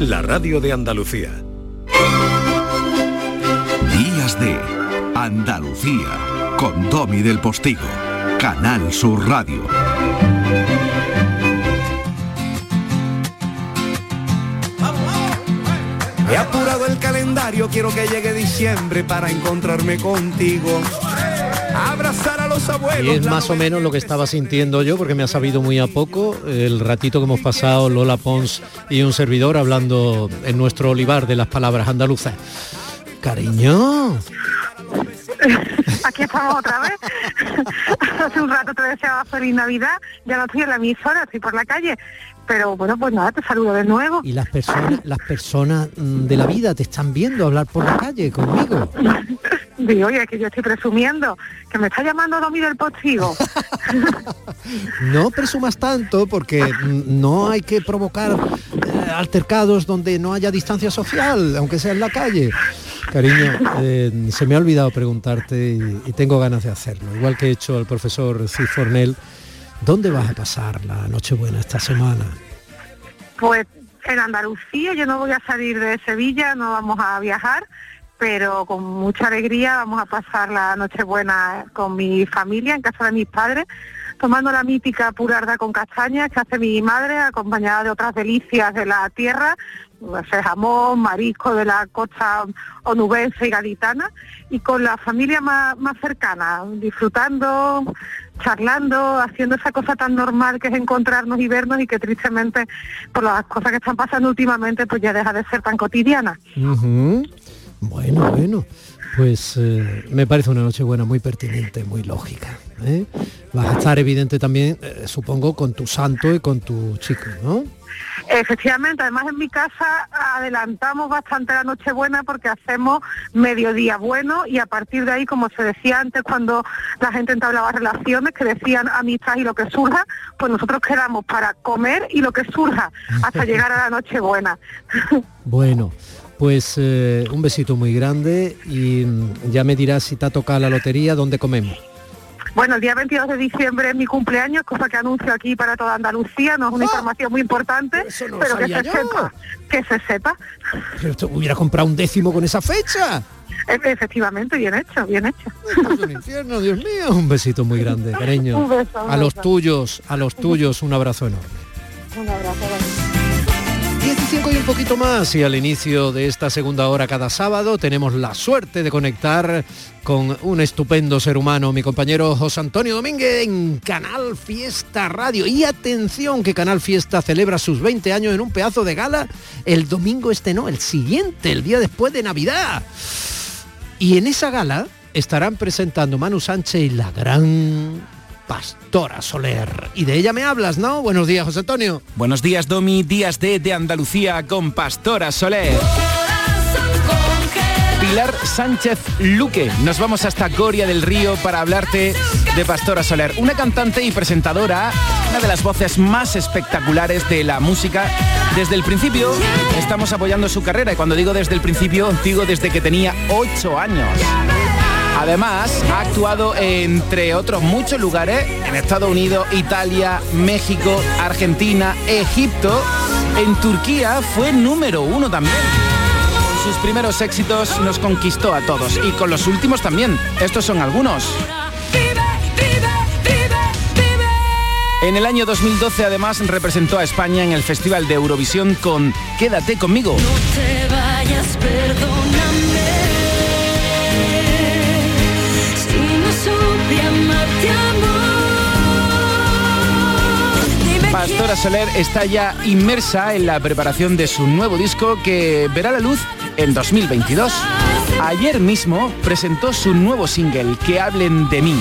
la radio de Andalucía. Días de Andalucía con Domi del Postigo, Canal Sur Radio. He apurado el calendario, quiero que llegue diciembre para encontrarme contigo. Abrazar a los abuelos. Y es más o menos lo que estaba sintiendo yo, porque me ha sabido muy a poco el ratito que hemos pasado Lola Pons y un servidor hablando en nuestro olivar de las palabras andaluzas. Cariño. Aquí estamos otra vez. Hace un rato te deseaba feliz Navidad, ya no estoy en la emisora, estoy por la calle. Pero bueno, pues nada, te saludo de nuevo. Y las personas, las personas mm, de la vida te están viendo hablar por la calle conmigo. Digo, oye, que yo estoy presumiendo, que me está llamando Domi del Postigo. No presumas tanto porque no hay que provocar eh, altercados donde no haya distancia social, aunque sea en la calle. Cariño, eh, se me ha olvidado preguntarte y, y tengo ganas de hacerlo. Igual que he hecho al profesor Cid Fornell, ¿dónde vas a pasar la Nochebuena esta semana? Pues en Andalucía yo no voy a salir de Sevilla, no vamos a viajar, pero con mucha alegría vamos a pasar la Nochebuena con mi familia en casa de mis padres, tomando la mítica purarda con castañas que hace mi madre, acompañada de otras delicias de la tierra, no sé, jamón, marisco de la costa onubense y gaditana, y con la familia más, más cercana, disfrutando, charlando, haciendo esa cosa tan normal que es encontrarnos y vernos y que tristemente por las cosas que están pasando últimamente pues ya deja de ser tan cotidiana. Bueno, bueno. Pues eh, me parece una noche buena muy pertinente, muy lógica. ¿eh? Vas a estar evidente también, eh, supongo, con tu santo y con tu chico, ¿no? Efectivamente, además en mi casa adelantamos bastante la Nochebuena porque hacemos mediodía bueno y a partir de ahí, como se decía antes cuando la gente entablaba relaciones, que decían amistad y lo que surja, pues nosotros quedamos para comer y lo que surja hasta llegar a la Nochebuena. Bueno, pues eh, un besito muy grande y mm, ya me dirás si te ha tocado la lotería, dónde comemos. Bueno, el día 22 de diciembre es mi cumpleaños, cosa que anuncio aquí para toda Andalucía, no es una información muy importante, no pero que se yo. sepa, que se sepa. Pero te hubiera comprado un décimo con esa fecha. E- Efectivamente, bien hecho, bien hecho. Es un infierno, Dios mío. Un besito muy grande, cariño. Un beso, un A los tuyos, a los tuyos, un abrazo enorme. Un abrazo. 15 y un poquito más y al inicio de esta segunda hora cada sábado tenemos la suerte de conectar con un estupendo ser humano, mi compañero José Antonio Domínguez en Canal Fiesta Radio. Y atención que Canal Fiesta celebra sus 20 años en un pedazo de gala el domingo este no, el siguiente, el día después de Navidad. Y en esa gala estarán presentando Manu Sánchez y la gran Pastora Soler. Y de ella me hablas, ¿no? Buenos días, José Antonio. Buenos días, Domi. Días de, de Andalucía con Pastora Soler. Pilar Sánchez Luque. Nos vamos hasta Coria del Río para hablarte de Pastora Soler, una cantante y presentadora, una de las voces más espectaculares de la música. Desde el principio estamos apoyando su carrera y cuando digo desde el principio, digo desde que tenía ocho años. Además, ha actuado entre otros muchos lugares, en Estados Unidos, Italia, México, Argentina, Egipto. En Turquía fue número uno también. Con sus primeros éxitos nos conquistó a todos y con los últimos también. Estos son algunos. En el año 2012 además representó a España en el Festival de Eurovisión con Quédate conmigo. te vayas. Pastora Soler está ya inmersa en la preparación de su nuevo disco que verá la luz en 2022. Ayer mismo presentó su nuevo single, Que hablen de mí.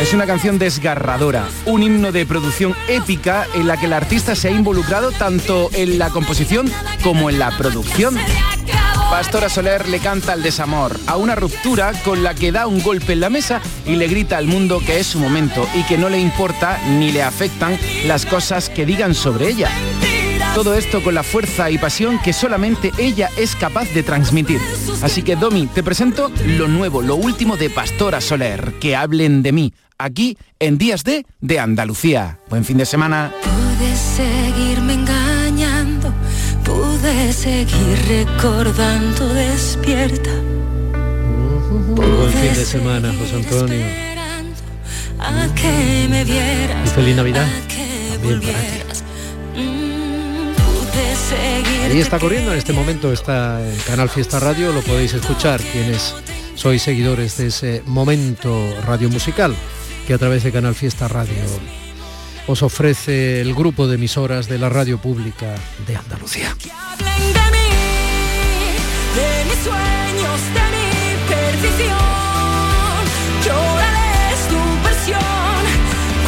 Es una canción desgarradora, un himno de producción épica en la que el artista se ha involucrado tanto en la composición como en la producción. Pastora Soler le canta al desamor, a una ruptura con la que da un golpe en la mesa y le grita al mundo que es su momento y que no le importa ni le afectan las cosas que digan sobre ella. Todo esto con la fuerza y pasión que solamente ella es capaz de transmitir. Así que Domi, te presento lo nuevo, lo último de Pastora Soler, que hablen de mí, aquí en Días de de Andalucía. Buen fin de semana. Seguir recordando despierta. Buen fin de semana, José Antonio. Esperando a que me vieras. Y feliz Navidad. a que También para ti. volvieras. Mm, Ahí está corriendo en este momento, está en Canal Fiesta Radio, lo podéis escuchar quienes sois seguidores de ese momento radio musical que a través de Canal Fiesta Radio os ofrece el grupo de emisoras de la radio pública de Andalucía.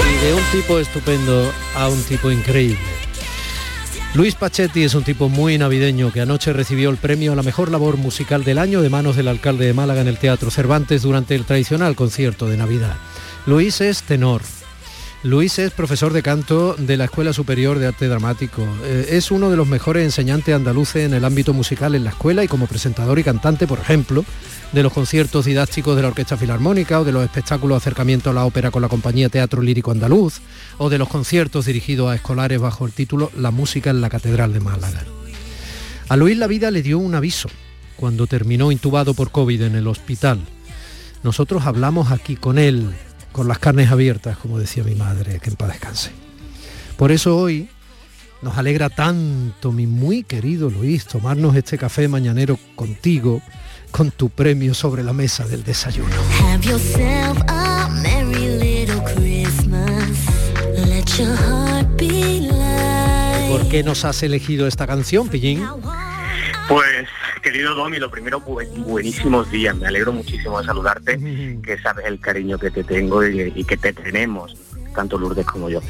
Y de un tipo estupendo a un tipo increíble. Luis Pachetti es un tipo muy navideño que anoche recibió el premio a la mejor labor musical del año de manos del alcalde de Málaga en el Teatro Cervantes durante el tradicional concierto de Navidad. Luis es tenor. Luis es profesor de canto de la Escuela Superior de Arte Dramático. Eh, es uno de los mejores enseñantes andaluces en el ámbito musical en la escuela y como presentador y cantante, por ejemplo, de los conciertos didácticos de la Orquesta Filarmónica o de los espectáculos acercamiento a la ópera con la compañía Teatro Lírico Andaluz o de los conciertos dirigidos a escolares bajo el título La música en la Catedral de Málaga. A Luis la vida le dio un aviso cuando terminó intubado por COVID en el hospital. Nosotros hablamos aquí con él, con las carnes abiertas, como decía mi madre, que en paz descanse. Por eso hoy nos alegra tanto, mi muy querido Luis, tomarnos este café mañanero contigo, con tu premio sobre la mesa del desayuno. ¿Por qué nos has elegido esta canción, Pillín? Pues, querido Domi, lo primero, buen- buenísimos días. Me alegro muchísimo de saludarte, que sabes el cariño que te tengo y, y que te tenemos, tanto Lourdes como yo.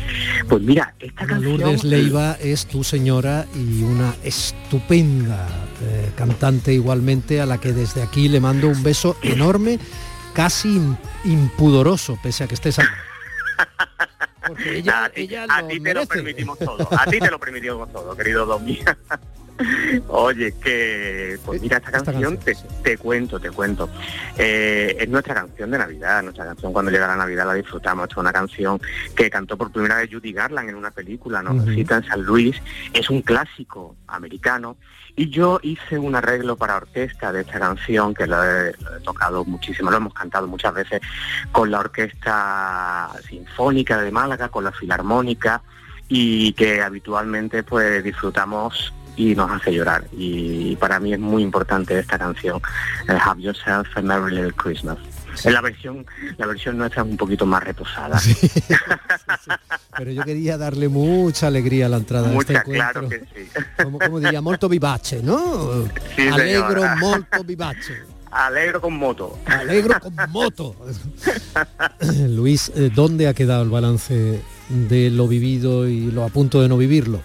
Pues mira, esta canción... Lourdes Leiva es tu señora y una estupenda eh, cantante igualmente a la que desde aquí le mando un beso enorme, casi im- impudoroso, pese a que estés aquí. Porque ella, a ti, ella a ti te lo permitimos todo, a ti te lo permitimos todo, querido Domi. Oye, que pues mira esta Esta canción, te, te cuento, te cuento. Eh, es nuestra canción de Navidad, nuestra canción cuando llega la Navidad la disfrutamos. Esta es una canción que cantó por primera vez Judy Garland en una película, nos cita en San Luis. Es un clásico americano y yo hice un arreglo para orquesta de esta canción que lo he, lo he tocado muchísimo, lo hemos cantado muchas veces con la Orquesta Sinfónica de Málaga, con la Filarmónica y que habitualmente pues disfrutamos y nos hace llorar. Y para mí es muy importante esta canción, Have Yourself a Merry Little Christmas. En la versión, la versión nuestra es un poquito más reposada. Pero yo quería darle mucha alegría a la entrada de este encuentro. claro que sí. Como, como diría, molto vivace, ¿no? Sí, Alegro señora. molto vivace. Alegro con moto. Alegro con moto. Luis, eh, ¿dónde ha quedado el balance de lo vivido y lo a punto de no vivirlo?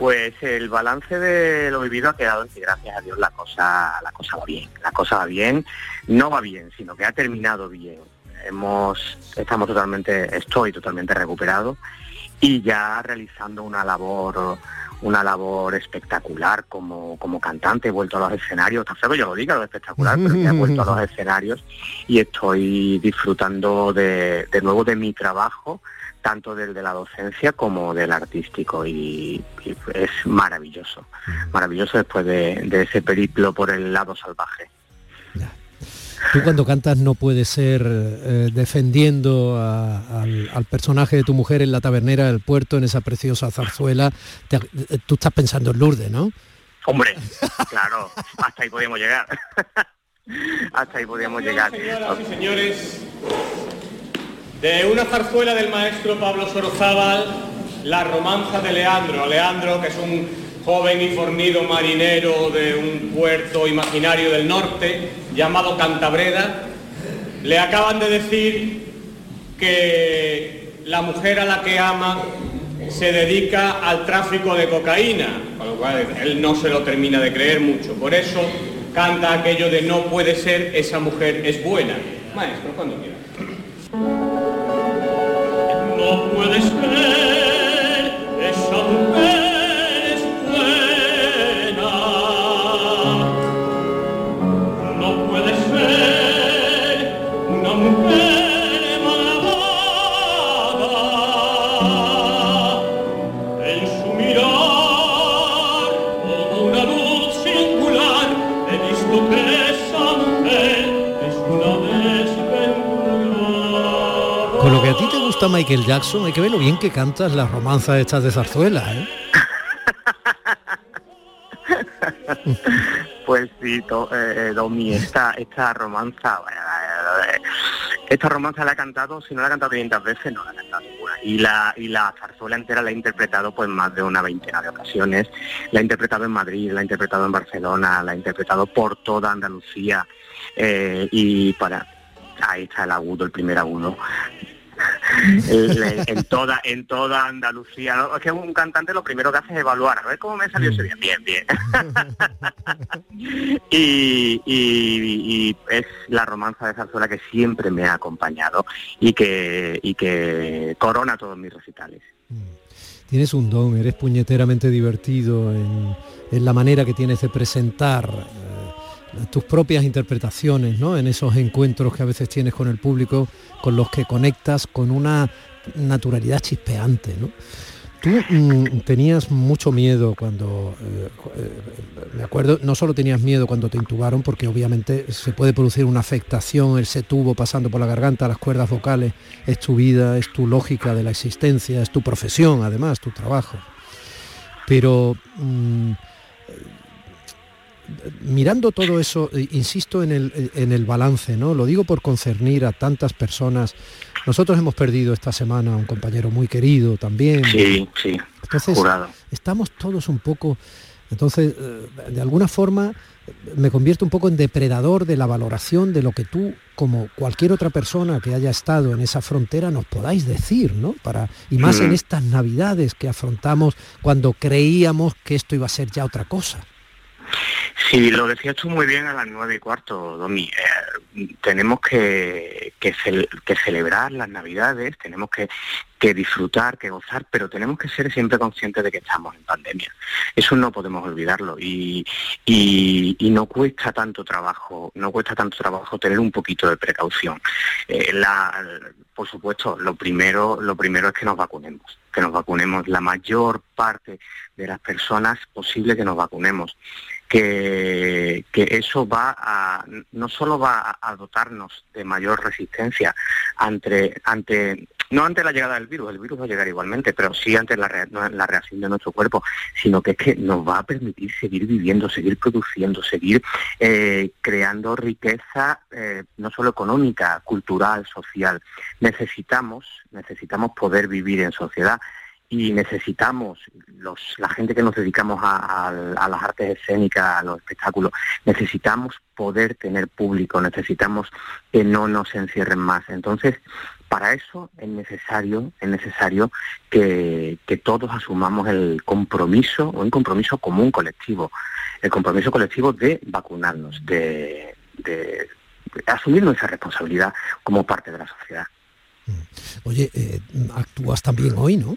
Pues el balance de lo vivido ha quedado en que gracias a Dios la cosa, la cosa va bien. La cosa va bien, no va bien, sino que ha terminado bien. Hemos, estamos totalmente, estoy totalmente recuperado y ya realizando una labor una labor espectacular como, como cantante, he vuelto a los escenarios, está feo que yo lo diga, lo espectacular, pero he vuelto a los escenarios y estoy disfrutando de, de nuevo de mi trabajo, tanto del de la docencia como del artístico y, y es maravilloso, maravilloso después de, de ese periplo por el lado salvaje. Tú cuando cantas no puedes ser eh, defendiendo a- al, al personaje de tu mujer en la tabernera del puerto, en esa preciosa zarzuela. Te- eh, tú estás pensando en Lourdes, ¿no? Hombre, claro, hasta ahí podíamos llegar. hasta ahí podíamos llegar. Señoras y señores, de una zarzuela del maestro Pablo Sorozábal, La romanza de Leandro. Leandro, que es un joven y fornido marinero de un puerto imaginario del norte llamado Cantabreda, le acaban de decir que la mujer a la que ama se dedica al tráfico de cocaína, con lo cual él no se lo termina de creer mucho. Por eso canta aquello de no puede ser, esa mujer es buena. Maestro, cuando quiera. No puede ser, gusta Michael Jackson, hay que ver lo bien que cantas las romanzas estas de zarzuela, ¿eh? Pues sí, to- eh, eh, Domi, esta, esta romanza, esta romanza la he cantado, si no la he cantado 500 veces, no la he cantado ninguna. Y la, y la zarzuela entera la he interpretado pues más de una veintena de ocasiones. La he interpretado en Madrid, la he interpretado en Barcelona, la he interpretado por toda Andalucía. eh, y para, ahí está el agudo, el primer agudo. En toda en toda Andalucía ¿no? es que un cantante lo primero que hace es evaluar a ver cómo me salió ese día. Bien bien. Y, y- y es la romanza de zarzuela que siempre me ha acompañado y que y que corona todos mis recitales. Tienes un don, eres puñeteramente divertido en, en la manera que tienes de presentar eh, tus propias interpretaciones, ¿no? En esos encuentros que a veces tienes con el público, con los que conectas con una naturalidad chispeante. Tú mm, tenías mucho miedo cuando, eh, me acuerdo, no solo tenías miedo cuando te intubaron, porque obviamente se puede producir una afectación, ese tubo pasando por la garganta, las cuerdas vocales, es tu vida, es tu lógica de la existencia, es tu profesión, además, tu trabajo. Pero mm, mirando todo eso, eh, insisto en el, en el balance, ¿no? Lo digo por concernir a tantas personas. Nosotros hemos perdido esta semana a un compañero muy querido también. sí sí Entonces, jurado estamos todos un poco, entonces, eh, de alguna forma me convierto un poco en depredador de la valoración de lo que tú, como cualquier otra persona que haya estado en esa frontera, nos podáis decir, ¿no? Para, y más en estas navidades que afrontamos cuando creíamos que esto iba a ser ya otra cosa. Sí, lo decías tú muy bien a las nueve y cuarto, Domi. Eh, tenemos que, que, cel- que celebrar las Navidades, tenemos que, que disfrutar, que gozar, pero tenemos que ser siempre conscientes de que estamos en pandemia. Eso no podemos olvidarlo y, no cuesta tanto trabajo, no cuesta tanto trabajo tener un poquito de precaución. Eh, por supuesto, lo primero, lo primero es que nos vacunemos, que nos vacunemos la mayor parte de las personas posible que nos vacunemos que, que eso va a, no solo va a dotarnos de mayor resistencia ante, ante, no ante la llegada del virus, el virus va a llegar igualmente, pero sí ante la, no, la reacción de nuestro cuerpo, sino que es que nos va a permitir seguir viviendo, seguir produciendo, seguir eh, creando riqueza, eh, no solo económica, cultural, social. Necesitamos, necesitamos poder vivir en sociedad y necesitamos los, la gente que nos dedicamos a- a las artes escénicas, a los espectáculos, necesitamos poder tener público, necesitamos que no nos encierren más. Entonces, para eso es necesario, es necesario que, que todos asumamos el compromiso, o un compromiso común colectivo, el compromiso colectivo de vacunarnos, de, de asumir nuestra responsabilidad como parte de la sociedad. Oye, eh, actúas también hoy, ¿no?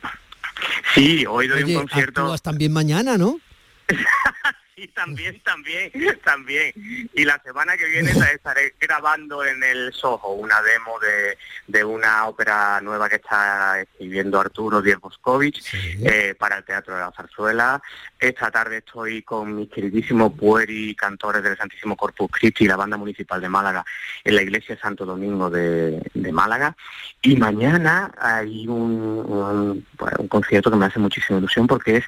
Sí, hoy doy Oye, un concierto. actúas también mañana, ¿no? Sí, también, también, también. Y la semana que viene estaré grabando en el Soho una demo de, de una ópera nueva que está escribiendo Arturo Díaz Boscovich eh, para el Teatro de la Zarzuela. Esta tarde estoy con mis queridísimos pueri cantores del Santísimo Corpus Christi y la Banda Municipal de Málaga en la Iglesia Santo Domingo de, de Málaga. Y mañana hay un, un, bueno, un concierto que me hace muchísima ilusión porque es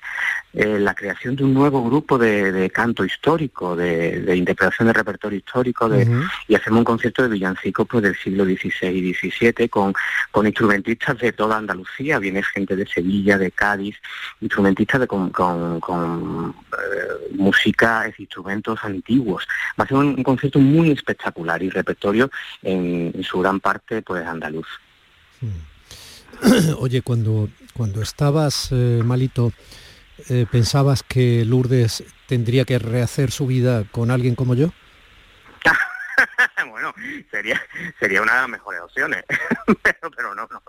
eh, la creación de un nuevo grupo de, de canto histórico, de, de interpretación de repertorio histórico, de, y hacemos un concierto de villancicos pues, del siglo XVI y XVII con, con instrumentistas de toda Andalucía, viene gente de Sevilla, de Cádiz, instrumentistas de, con, con, con, eh, música, es, instrumentos antiguos. Va a ser un, concierto muy espectacular y repertorio en, su gran parte pues andaluz. Oye, cuando, cuando estabas eh, malito, eh, ¿pensabas que Lourdes tendría que rehacer su vida con alguien como yo? bueno, sería sería una de las mejores opciones, pero, pero no, no,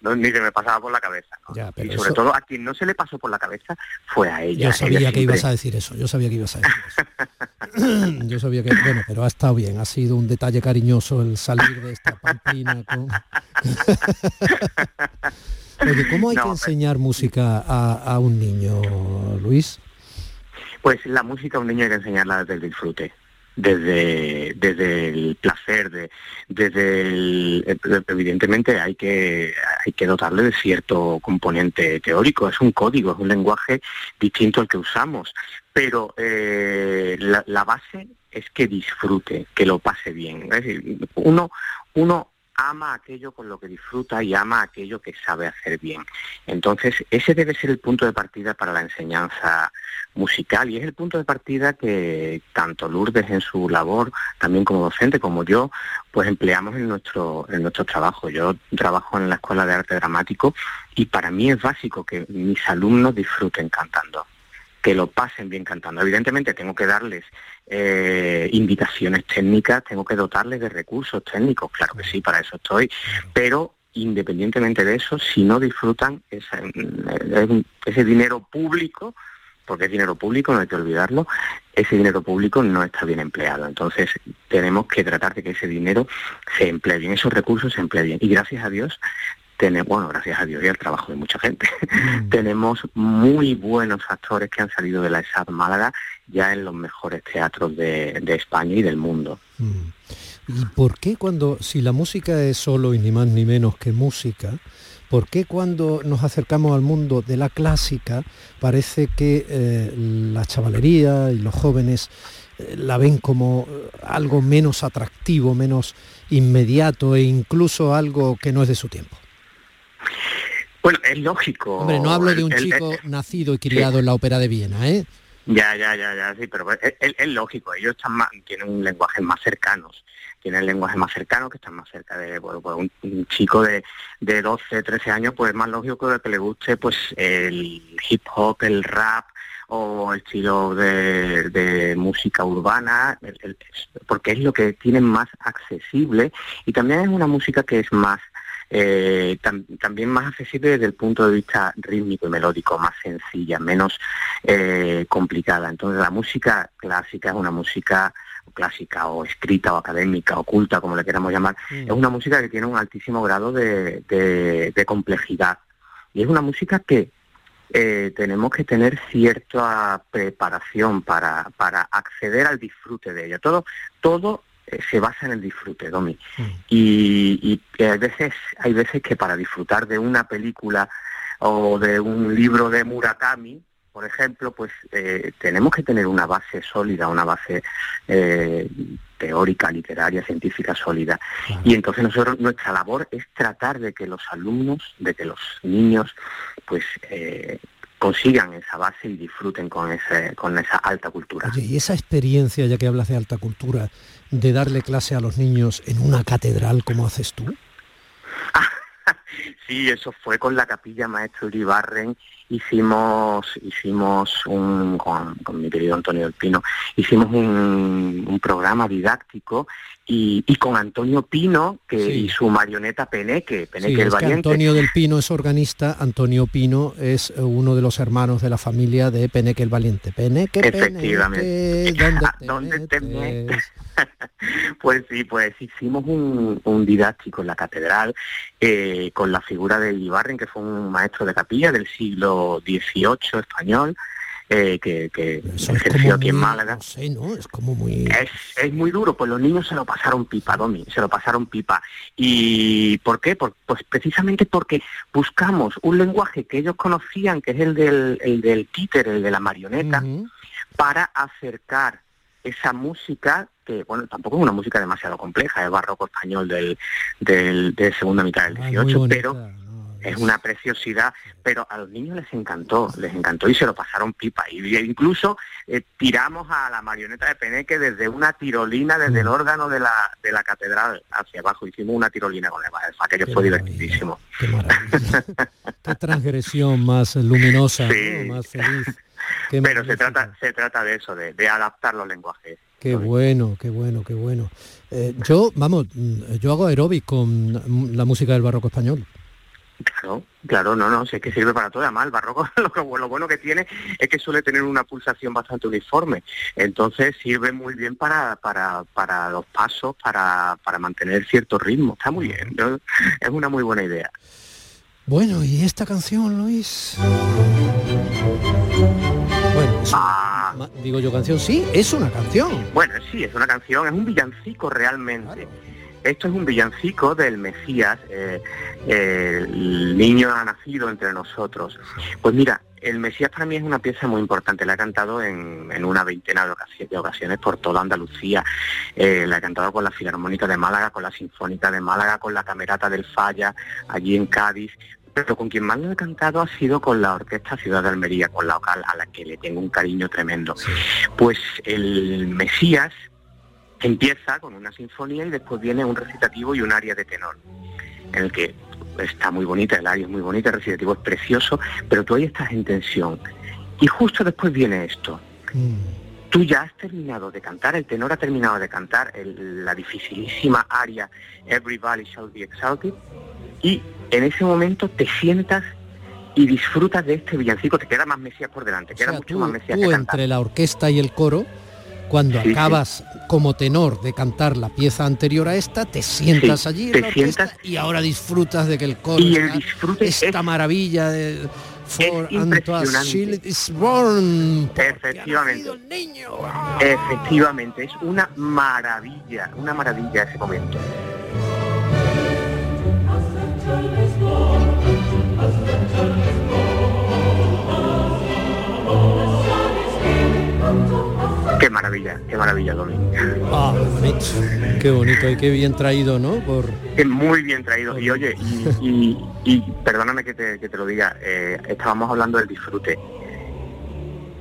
no, ni se me pasaba por la cabeza. ¿no? Ya, pero y sobre eso- todo a quien no se le pasó por la cabeza fue a ella. Yo sabía Ella que siempre- ibas a decir eso, yo sabía que ibas a decir eso. yo sabía que, bueno, pero ha estado bien, ha sido un detalle cariñoso el salir de esta pamplina con... Oye, ¿cómo hay No, que pero- enseñar música a, a un niño, Luis? Pues la música a un niño hay que enseñarla desde el disfrute. Desde, desde el placer, de, desde el, evidentemente hay que, hay que dotarle de cierto componente teórico, es un código, es un lenguaje distinto al que usamos, pero eh, la, la base es que disfrute, que lo pase bien. Es decir, uno, uno ama aquello con lo que disfruta y ama aquello que sabe hacer bien. Entonces, ese debe ser el punto de partida para la enseñanza musical y es el punto de partida que tanto Lourdes en su labor, también como docente, como yo, pues empleamos en nuestro, en nuestro trabajo. Yo trabajo en la Escuela de Arte Dramático y para mí es básico que mis alumnos disfruten cantando que lo pasen bien cantando. Evidentemente tengo que darles eh, indicaciones técnicas, tengo que dotarles de recursos técnicos, claro que sí, para eso estoy, pero independientemente de eso, si no disfrutan ese, ese dinero público, porque es dinero público, no hay que olvidarlo, ese dinero público no está bien empleado. Entonces tenemos que tratar de que ese dinero se emplee bien, esos recursos se empleen bien. Y gracias a Dios tenemos, bueno, gracias a Dios y al trabajo de mucha gente, mm. tenemos muy buenos actores que han salido de la ESAD Málaga ya en los mejores teatros de, España y del mundo. Mm. ¿Y por qué cuando, si la música es solo y ni más ni menos que música, ¿por qué cuando nos acercamos al mundo de la clásica parece que eh, la chavalería y los jóvenes eh, la ven como eh, algo menos atractivo, menos inmediato e incluso algo que no es de su tiempo? Bueno, es lógico. Hombre, no hablo de un chico nacido y criado en la ópera de Viena, ¿eh? Ya, ya, ya, ya, sí, pero es, lógico, ellos están más, tienen un lenguaje más cercanos, tienen lenguaje más cercano, que están más cerca de pues un, chico de, de 12, 13 años, pues es más lógico que le guste pues el hip hop, el rap o el estilo de, música urbana, porque es lo que tienen más accesible. Y también es una música que es más eh, también más accesible desde el punto de vista rítmico y melódico, más sencilla, menos eh, complicada. Entonces la música clásica es una música clásica o escrita o académica o culta, como le queramos llamar, mm. es una música que tiene un altísimo grado de, complejidad. Y es una música que eh, tenemos que tener cierta preparación para, para acceder al disfrute de ella. Todo, todo se basa en el disfrute, Domi. Mm. Y, hay veces, hay veces que para disfrutar de una película o de un libro de Murakami, por ejemplo, pues eh, tenemos que tener una base sólida, una base eh, teórica, literaria, científica sólida. Y entonces nosotros, nuestra labor es tratar de que los alumnos, de que los niños, pues consigan esa base y disfruten con, ese, con esa alta cultura. Oye, y esa experiencia, ya que hablas de alta cultura, de darle clase a los niños en una catedral, como haces tú? sí, eso fue con la capilla Maestro Uribarren. Hicimos hicimos un con, mi querido Antonio del Pino hicimos un, un programa didáctico y, y, con Antonio Pino que y su marioneta Peneque Peneque el Valiente. Antonio del Pino es organista Antonio Pino es uno de los hermanos de la familia de Peneque el Valiente. Peneque efectivamente. ¿dónde te, pues sí pues hicimos un, un didáctico en la catedral eh, con la figura de Ibarren que fue un maestro de capilla del siglo XVIII español, eh, que, que ejerció aquí en Málaga. Es como muy... Es, muy duro, pues los niños se lo pasaron pipa, Domi, se lo pasaron pipa. ¿Y por qué? pues precisamente porque buscamos un lenguaje que ellos conocían, que es el del, el del títer, el de la marioneta, para acercar esa música que bueno tampoco es una música demasiado compleja es barroco español del, del de segunda mitad del 18 pero es una preciosidad, pero a los niños les encantó, les encantó y se lo pasaron pipa. Y incluso eh, tiramos a la marioneta de Peneque desde una tirolina, desde el mm. órgano de la, de la catedral hacia abajo. Hicimos una tirolina con el aquello fue divertidísimo. Qué, transgresión más luminosa, más feliz. pero se trata, se trata de eso, de, adaptar los lenguajes. Qué bueno, qué bueno, qué bueno. Eh, yo, vamos, mm, yo hago aeróbic con la música del barroco español. Claro, claro, no, no, sé que sirve para todo. Además, el barroco lo, bueno que tiene es que suele tener una pulsación bastante uniforme. Entonces sirve muy bien para, para, para los pasos, para, para mantener cierto ritmo. Está muy bien, es una muy buena idea. Bueno, ¿y esta canción, Luis? Ah, Ma- Digo yo canción, sí, es una canción. Bueno, sí, es una canción, es un villancico realmente. Esto es un villancico del Mesías, eh, eh, el niño ha nacido entre nosotros. Pues mira, el Mesías para mí es una pieza muy importante, la he cantado en, en una veintena de ocasiones por toda Andalucía. Eh, la he cantado con la Filarmónica de Málaga, con la Sinfónica de Málaga, con la Camerata del Falla, allí en Cádiz. Pero con quien más lo he cantado ha sido con la Orquesta Ciudad de Almería, con la vocal a la que le tengo un cariño tremendo. Pues el Mesías empieza con una sinfonía y después viene un recitativo y un aria de tenor, en el que está muy bonita, el aria es muy bonita, el recitativo es precioso, pero tú ahí estás en tensión. Y justo después viene esto. Tú ya has terminado de cantar, el tenor ha terminado de cantar el- la dificilísima aria Everybody Shall Be Exalted y en ese momento te sientas y disfrutas de este villancico, te queda más Mesías por delante, queda mucho más Mesías Tú que cantar. entre la orquesta y el coro, cuando Sí, sí. acabas como tenor de cantar la pieza anterior a esta, te sientas Sí, allí en te la sientas- y ahora disfrutas de que el coro Y el disfrute esta es- maravilla de For impresionante. is born. Efectivamente. Efectivamente, es una maravilla, una maravilla ese momento. Maravilla, qué maravilla, Domingo. Ah, qué bonito, y qué bien traído, ¿no? Por Es muy bien traído. Y oye, y, y- y perdóname que te, que te lo diga, eh, estábamos hablando del disfrute.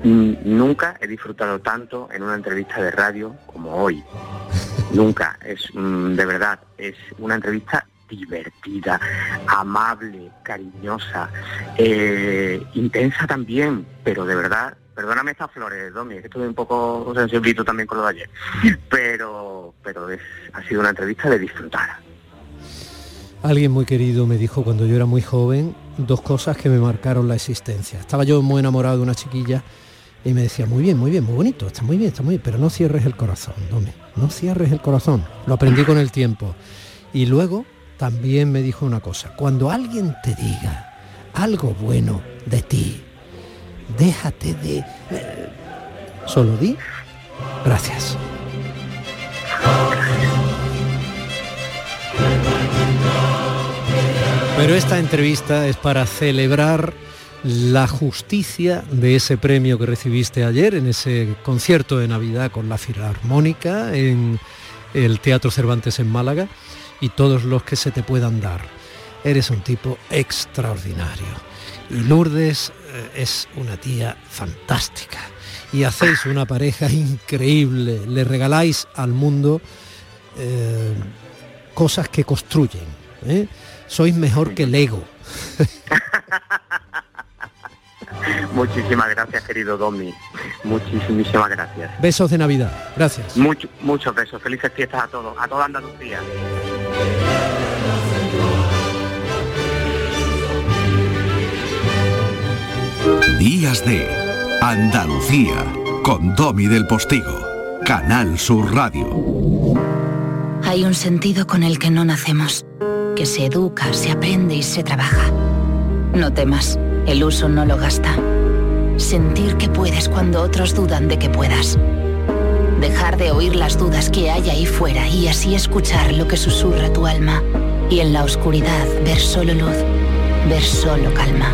Mm, Nunca he disfrutado tanto en una entrevista de radio como hoy. Nunca. Es mm, de verdad, es una entrevista divertida, amable, cariñosa, eh, intensa también, pero de verdad, perdóname estas flores, Domi, estuve un poco sensiblito también con lo de ayer, pero, pero ha sido una entrevista de disfrutar. Alguien muy querido me dijo cuando yo era muy joven dos cosas que me marcaron la existencia. Estaba yo muy enamorado de una chiquilla y me decía, muy bien, muy bien, muy bonito, está muy bien, está muy bien, pero no cierres el corazón, Domi, no cierres el corazón. Lo aprendí con el tiempo. Y luego también me dijo una cosa, cuando alguien te diga algo bueno de ti, déjate de... eh, Solo di gracias. Pero esta entrevista es para celebrar la justicia de ese premio que recibiste ayer en ese concierto de Navidad con la Filarmónica en el Teatro Cervantes en Málaga y todos los que se te puedan dar. Eres un tipo extraordinario. Y Lourdes eh, es una tía fantástica. Y hacéis una pareja increíble. Le regaláis al mundo eh, cosas que construyen. ¿eh? Sois mejor que Lego. Muchísimas gracias, querido Domi. Muchísimas gracias. Besos de Navidad. Gracias. Mucho- muchos besos. Felices fiestas a todos, a toda Andalucía. Días de Andalucía con Domi del Postigo, Canal Sur Radio. Hay un sentido con el que no nacemos, que se educa, se aprende y se trabaja. No temas, el uso no lo gasta. Sentir que puedes cuando otros dudan de que puedas. Dejar de oír las dudas que hay ahí fuera y así escuchar lo que susurra tu alma. Y en la oscuridad ver solo luz, ver solo calma.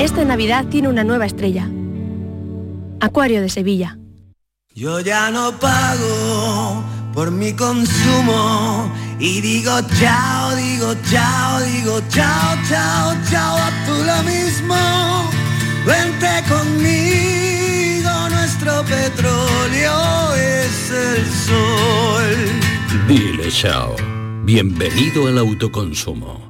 Esta Navidad tiene una nueva estrella. Acuario de Sevilla. Yo ya no pago por mi consumo y digo chao, digo chao, digo chao, chao, chao, a tú lo mismo. Vente conmigo, nuestro petróleo es el sol. Dile chao. Bienvenido al autoconsumo.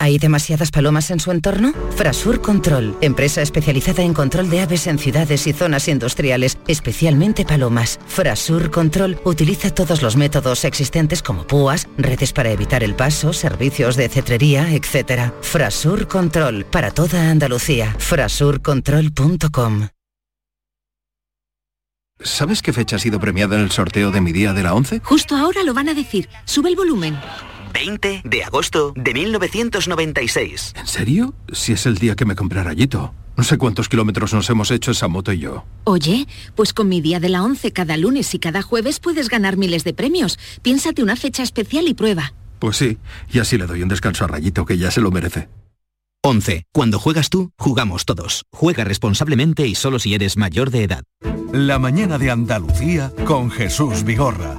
¿Hay demasiadas palomas en su entorno? Frasur Control, empresa especializada en control de aves en ciudades y zonas industriales, especialmente palomas. Frasur Control utiliza todos los métodos existentes como púas, redes para evitar el paso, servicios de cetrería, etc. Frasur Control, para toda Andalucía. Frasurcontrol.com ¿Sabes qué fecha ha sido premiada en el sorteo de mi día de la 11? Justo ahora lo van a decir. Sube el volumen. 20 de agosto de 1996. ¿En serio? Si es el día que me compré rayito. No sé cuántos kilómetros nos hemos hecho esa moto y yo. Oye, pues con mi día de la 11 cada lunes y cada jueves puedes ganar miles de premios. Piénsate una fecha especial y prueba. Pues sí, y así le doy un descanso a Rayito, que ya se lo merece. 11. Cuando juegas tú, jugamos todos. Juega responsablemente y solo si eres mayor de edad. La mañana de Andalucía con Jesús Vigorra.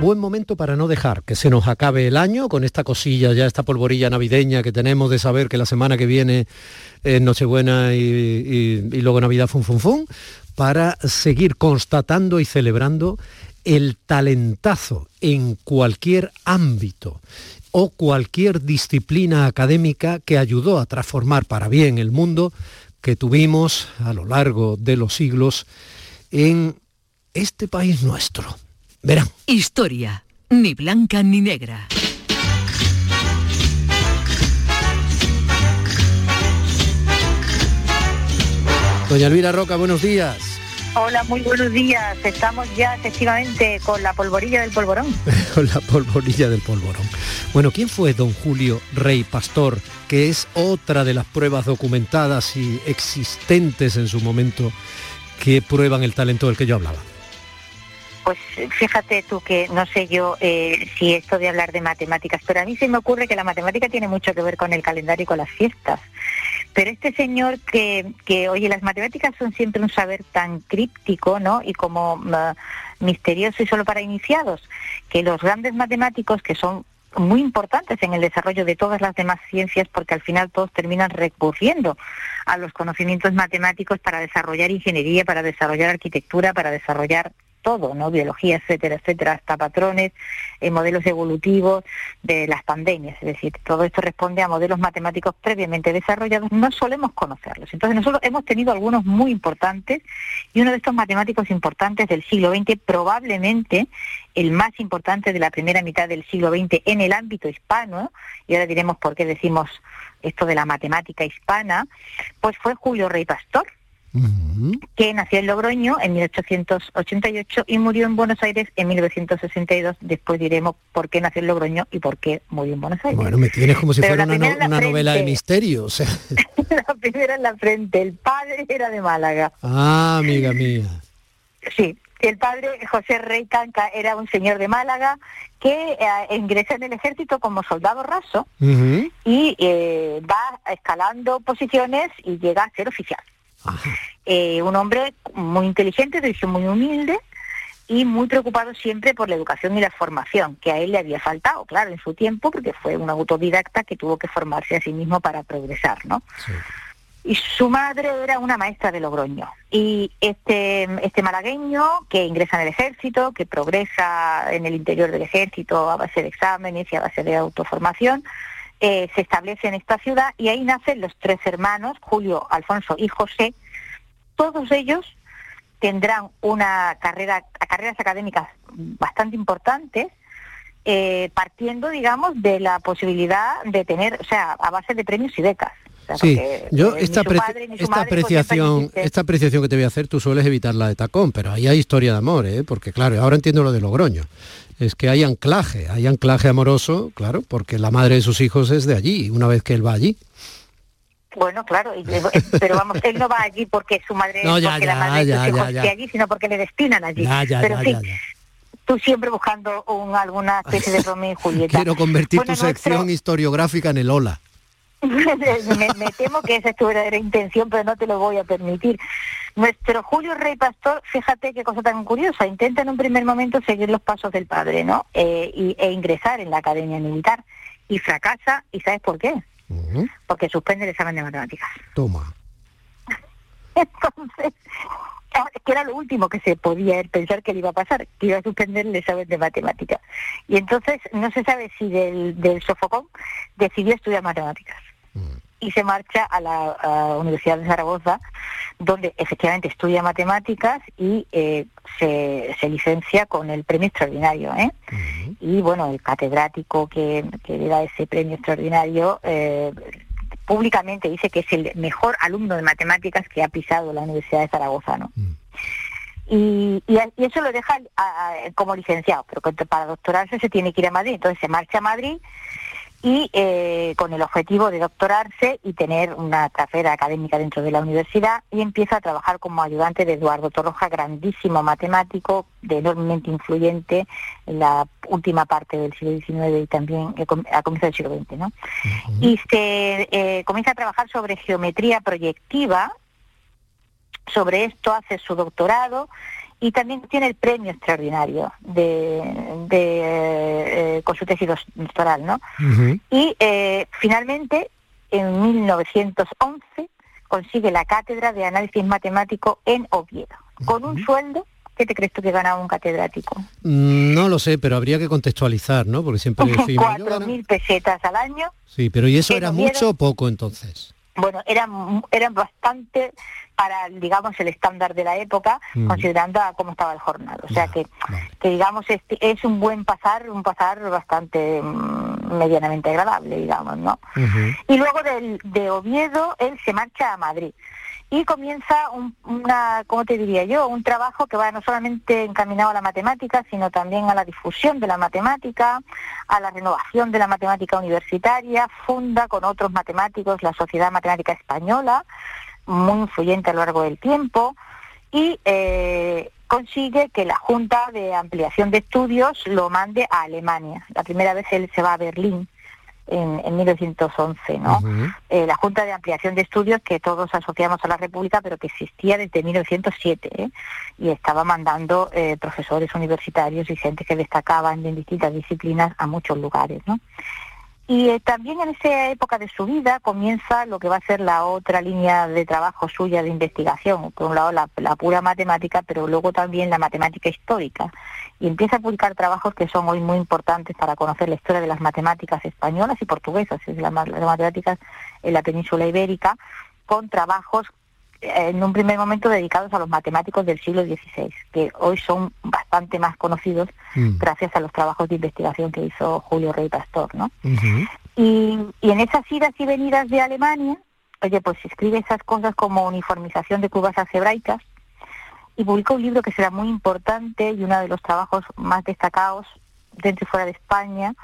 Buen momento para no dejar que se nos acabe el año con esta cosilla, ya esta polvorilla navideña que tenemos de saber que la semana que viene es Nochebuena y, luego Navidad fun fun fun, para seguir constatando y celebrando el talentazo en cualquier ámbito o cualquier disciplina académica que ayudó a transformar para bien el mundo que tuvimos a lo largo de los siglos en este país nuestro. Verán. Historia, ni blanca ni negra. Doña Elvira Roca, buenos días. Hola, muy buenos días. Estamos ya efectivamente con la polvorilla del polvorón. Con la polvorilla del polvorón. Bueno, ¿quién fue don Julio Rey Pastor? Que es otra de las pruebas documentadas y existentes en su momento que prueban el talento del que yo hablaba. Pues fíjate tú que no sé yo eh, si esto de hablar de matemáticas, pero a mí se me ocurre que la matemática tiene mucho que ver con el calendario y con las fiestas. Pero este señor que, que oye, las matemáticas son siempre un saber tan críptico, ¿no? Y como ah, misterioso y solo para iniciados, que los grandes matemáticos que son muy importantes en el desarrollo de todas las demás ciencias porque al final todos terminan recurriendo a los conocimientos matemáticos para desarrollar ingeniería, para desarrollar arquitectura, para desarrollar todo, ¿no? Biología, etcétera, etcétera, hasta patrones, eh, modelos evolutivos de las pandemias. Es decir, todo esto responde a modelos matemáticos previamente desarrollados, no solemos conocerlos. Entonces nosotros hemos tenido algunos muy importantes y uno de estos matemáticos importantes del siglo XX, probablemente el más importante de la primera mitad del siglo XX en el ámbito hispano, y ahora diremos por qué decimos esto de la matemática hispana, pues fue Julio Rey Pastor, que nació en Logroño en 1888 y murió en Buenos Aires en 1962. Después diremos por qué nació en Logroño y por qué murió en Buenos Aires. Bueno, me tienes como si Pero fuera una, no- novela de misterio. O sea. la primera en la frente, el padre era de Málaga. Ah, amiga mía. Sí, el padre José Rey Canca era un señor de Málaga que eh, ingresa en el ejército como soldado raso y eh, va escalando posiciones y llega a ser oficial. Eh, un hombre muy inteligente, de visión muy humilde y muy preocupado siempre por la educación y la formación, que a él le había faltado, claro, en su tiempo, porque fue un autodidacta que tuvo que formarse a sí mismo para progresar, ¿no? Y su madre era una maestra de Logroño. Y este, este malagueño que ingresa en el ejército, que progresa en el interior del ejército a base de exámenes y a base de autoformación, eh, se establece en esta ciudad y ahí nacen los tres hermanos, Julio, Alfonso y José. Todos ellos tendrán una carrera, carreras académicas bastante importantes, eh, partiendo, digamos, de la posibilidad de tener, o sea, a base de premios y becas. Sea, Sí, yo eh, ni esta, su apreci- padre ni su esta madre, apreciación, esta apreciación que te voy a hacer, tú sueles evitarla de tacón, pero ahí hay historia de amor, ¿eh? porque claro, ahora entiendo lo de Logroño. Es que hay anclaje, hay anclaje amoroso, claro, porque la madre de sus hijos es de allí, una vez que él va allí. Bueno, claro, pero vamos, él no va allí porque su madre, No, ya, porque ya, la madre de ya, sus hijos esté allí, sino porque le destinan allí. Pero sí, tú siempre buscando un, alguna especie de Romeo y Julieta. Quiero convertir Bueno, tu sección historiográfica en el Ola. me, me temo que esa es tu verdadera intención, pero no te lo voy a permitir. Nuestro Julio Rey Pastor, fíjate qué cosa tan curiosa, intenta en un primer momento seguir los pasos del padre, ¿no? Eh, y, e ingresar en la academia militar. Y fracasa, ¿y sabes por qué? Porque suspende el examen de matemáticas. Toma. Entonces, que era lo último que se podía pensar que le iba a pasar, que iba a suspender el examen de matemáticas. Y entonces no se sabe si del, del sofocón decidió estudiar matemáticas. Y se marcha a la a Universidad de Zaragoza, donde efectivamente estudia matemáticas y eh, se, se licencia con el premio extraordinario. ¿eh? Y bueno, el catedrático que, que le da ese premio extraordinario eh, públicamente dice que es el mejor alumno de matemáticas que ha pisado la Universidad de Zaragoza, ¿no? Y, y y eso lo deja a- a- como licenciado, pero para doctorarse se tiene que ir a Madrid, entonces se marcha a Madrid y eh, con el objetivo de doctorarse y tener una carrera académica dentro de la universidad y empieza a trabajar como ayudante de Eduardo Torroja, grandísimo matemático, de enormemente influyente en la última parte del siglo XIX y también eh, a comienzos del siglo XX, ¿no? Y se eh, comienza a trabajar sobre geometría proyectiva, sobre esto hace su doctorado y también tiene el premio extraordinario de, de, eh, con su tesis doctoral, ¿no? Y eh, finalmente, en 1911, consigue la cátedra de análisis matemático en Oviedo, con un sueldo, ¿qué te crees tú que ganaba un catedrático? Mm, No lo sé, pero habría que contextualizar, ¿no? Porque siempre decimos... yo Cuatro mil pesetas al año. Sí, pero ¿y eso era Oviedo. mucho o poco entonces? Bueno, eran, eran bastante para, digamos, el estándar de la época, Mm. considerando a cómo estaba el jornal. O sea que, que digamos, este, es un buen pasar, un pasar bastante mm, medianamente agradable, digamos, ¿no? Y luego del, de Oviedo, él se marcha a Madrid. Y comienza un, una, ¿cómo te diría yo? Un trabajo que va no solamente encaminado a la matemática, sino también a la difusión de la matemática, a la renovación de la matemática universitaria, funda con otros matemáticos la Sociedad Matemática Española, muy influyente a lo largo del tiempo, y eh, consigue que la Junta de Ampliación de Estudios lo mande a Alemania. La primera vez él se va a Berlín en, en 1911, ¿no? Eh, la Junta de Ampliación de Estudios que todos asociamos a la República, pero que existía desde 1907 ¿eh? y estaba mandando eh, profesores universitarios y gente que destacaban en distintas disciplinas a muchos lugares, ¿no? Y eh, también en esa época de su vida comienza lo que va a ser la otra línea de trabajo suya de investigación. Por un lado la, la pura matemática, pero luego también la matemática histórica. Y empieza a publicar trabajos que son hoy muy importantes para conocer la historia de las matemáticas españolas y portuguesas, es la, las matemáticas en la península ibérica, con trabajos en un primer momento dedicados a los matemáticos del siglo XVI, que hoy son bastante más conocidos Mm. gracias a los trabajos de investigación que hizo Julio Rey Pastor, ¿no? Y, y en esas idas y venidas de Alemania, oye, pues escribe esas cosas como uniformización de curvas algebraicas y publicó un libro que será muy importante y uno de los trabajos más destacados dentro y fuera de España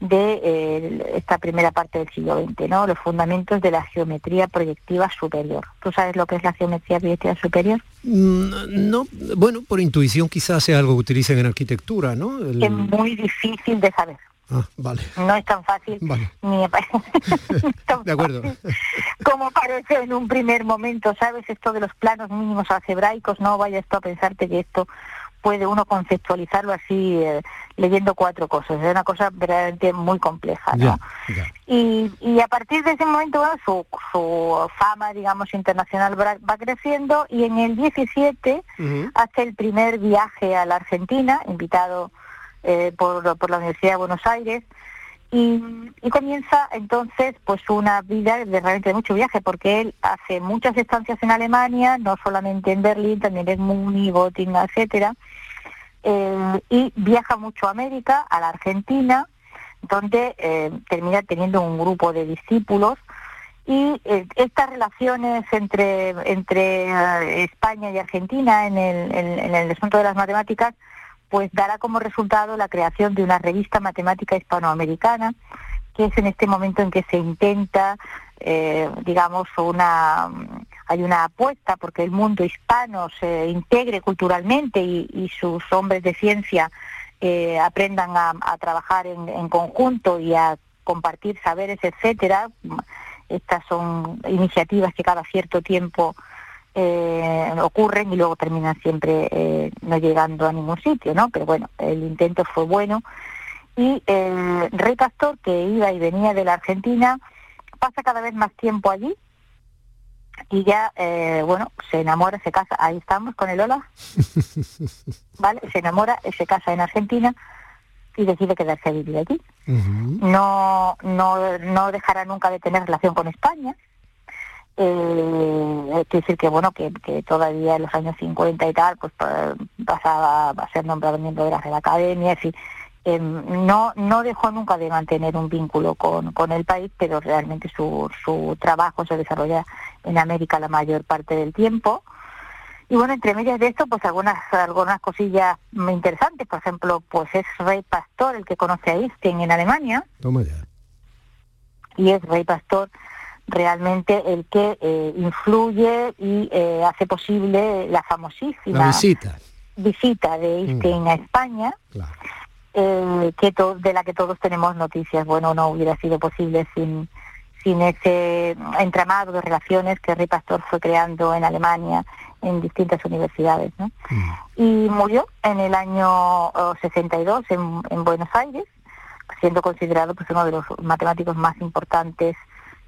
de eh, esta primera parte del siglo XX, ¿no? Los fundamentos de la geometría proyectiva superior. ¿Tú sabes lo que es la geometría proyectiva superior? Mm, No, bueno, por intuición quizás sea algo que utilicen en arquitectura, ¿no? El- Es muy difícil de saber. Ah, vale, No es tan fácil Vale. ni parece de acuerdo. como parece en un primer momento, ¿sabes? Esto de los planos mínimos algebraicos, no vayas tú a pensarte que esto puede uno conceptualizarlo así eh, leyendo cuatro cosas, es una cosa verdaderamente muy compleja, ¿no? Y, y a partir de ese momento, bueno, su, su fama, digamos, internacional va, va creciendo y en el 17 hace el primer viaje a la Argentina, invitado eh, por, por la Universidad de Buenos Aires, y, y comienza entonces pues una vida de realmente de mucho viaje, porque él hace muchas estancias en Alemania, no solamente en Berlín, también en Múnich, Göttingen, etcétera, eh, y viaja mucho a América, a la Argentina, donde eh, termina teniendo un grupo de discípulos y eh, estas relaciones entre entre eh, España y Argentina en el, en- en el asunto de las matemáticas pues dará como resultado la creación de una revista matemática hispanoamericana que es en este momento en que se intenta eh, digamos una hay una apuesta porque el mundo hispano se integre culturalmente y, y sus hombres de ciencia eh, aprendan a, trabajar en, en conjunto y a compartir saberes, etcétera. Estas son iniciativas que cada cierto tiempo eh, ocurren y luego terminan siempre eh, no llegando a ningún sitio, ¿no? Pero bueno, el intento fue bueno. Y el rey Pastor, que iba y venía de la Argentina, pasa cada vez más tiempo allí y ya, eh, bueno, se enamora, se casa, ahí estamos con el Ola, ¿vale? Se enamora, se casa en Argentina y decide quedarse a vivir allí. No, no, no dejará nunca de tener relación con España. Eh, hay que decir que bueno que, que todavía en los años 50 y tal pues pa- pasaba a ser nombrado miembro de la Real Academia, eh, no, no dejó nunca de mantener un vínculo con, con el país, pero realmente su, su trabajo se desarrolla en América la mayor parte del tiempo. Y bueno, entre medias de esto, pues algunas algunas cosillas muy interesantes. Por ejemplo, pues es Rey Pastor el que conoce a Einstein en Alemania Toma ya. y es Rey Pastor realmente el que eh, influye y eh, hace posible la famosísima La visita. visita de Einstein a España, eh, que de la que todos tenemos noticias. Bueno, no hubiera sido posible sin, sin ese entramado de relaciones que Rey Pastor fue creando en Alemania en distintas universidades. ¿no? Y murió en el año oh, 62 en, en Buenos Aires, siendo considerado pues, uno de los matemáticos más importantes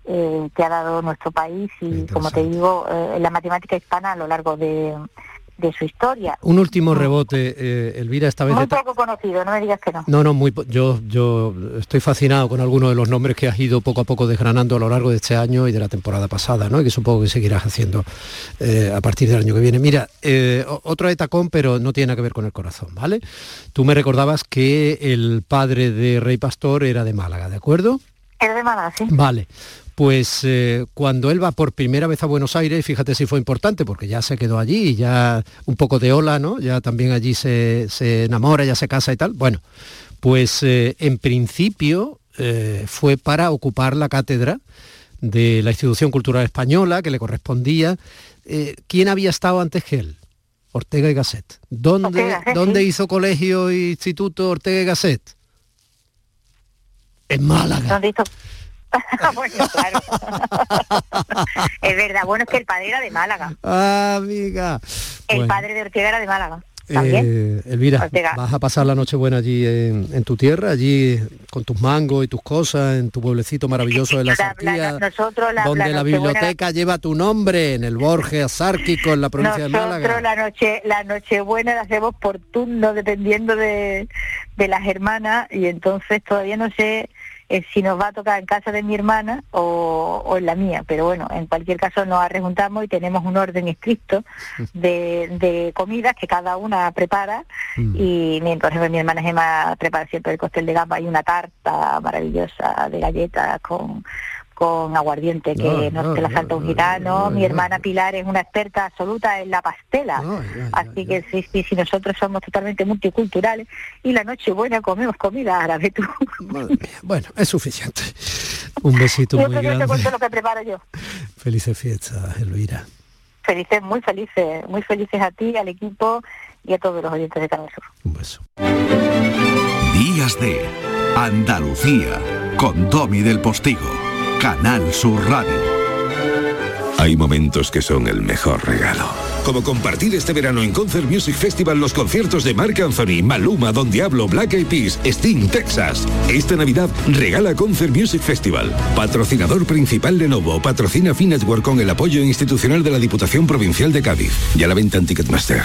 eh, que ha dado nuestro país y, como te digo, eh, la matemática hispana a lo largo de, de su historia. Un último rebote, eh, Elvira, esta vez... Muy poco conocido, no me digas que no. No, no, muy yo, yo estoy fascinado con algunos de los nombres que has ido poco a poco desgranando a lo largo de este año y de la temporada pasada, ¿no? Y que supongo que seguirás haciendo eh, a partir del año que viene. Mira, eh, otro de tacón, pero no tiene nada que ver con el corazón, ¿vale? Tú me recordabas que el padre de Rey Pastor era de Málaga, ¿de acuerdo? Era de Málaga, sí. Vale. Pues eh, cuando él va por primera vez a Buenos Aires, fíjate si fue importante, porque ya se quedó allí y ya un poco de ola, ¿no? Ya también allí se, se enamora, ya se casa y tal. Bueno, pues eh, en principio eh, fue para ocupar la cátedra de la institución cultural española que le correspondía. ¿Quién había estado antes que él? Ortega y Gasset. ¿Dónde, Ortega ¿dónde hizo colegio e instituto Ortega y Gasset? En Málaga. Bueno, claro. es verdad. Bueno, es que el padre era de Málaga. Ah, amiga. El Bueno, padre de Ortega era de Málaga. también. Eh, Elvira, Ortega. vas a pasar la noche buena allí en, en tu tierra, allí con tus mangos y tus cosas, en tu pueblecito maravilloso de la Sartía, nosotros la, donde la biblioteca lleva tu nombre, en el Borges Azárquico, en la provincia de Nosotros Málaga. la noche la nochebuena la hacemos por turno dependiendo de, de las hermanas y entonces todavía no sé eh, si nos va a tocar en casa de mi hermana o, o en la mía, pero bueno, en cualquier caso nos arrejuntamos y tenemos un orden estricto de, de comidas que cada una prepara. Y mientras mi hermana Gemma prepara siempre el costel de gamba y una tarta maravillosa de galletas con con aguardiente que No, no, no, te la no, falta un gitano, mi hermana Pilar es una experta absoluta en la pastela, así que sí, sí, sí, nosotros somos totalmente multiculturales y la noche buena comemos comida árabe tú. Bueno, es suficiente. Un besito Yo muy te, yo te grande. cuento lo que preparo yo. Felices fiestas, Elvira. Felices, muy felices, muy felices a ti, al equipo y a todos los oyentes de Canal Sur. Un beso. Días de Andalucía con Domi del Postigo, Canal Sur Radio. Hay momentos que son el mejor regalo. Como compartir este verano en Concert Music Festival los conciertos de Marc Anthony, Maluma, Don Diablo, Black Eyed Peas, Sting, Texas. Esta Navidad regala Concert Music Festival. Patrocinador principal Lenovo. Patrocina Finetwork con el apoyo institucional de la Diputación Provincial de Cádiz. Y a la venta en Ticketmaster.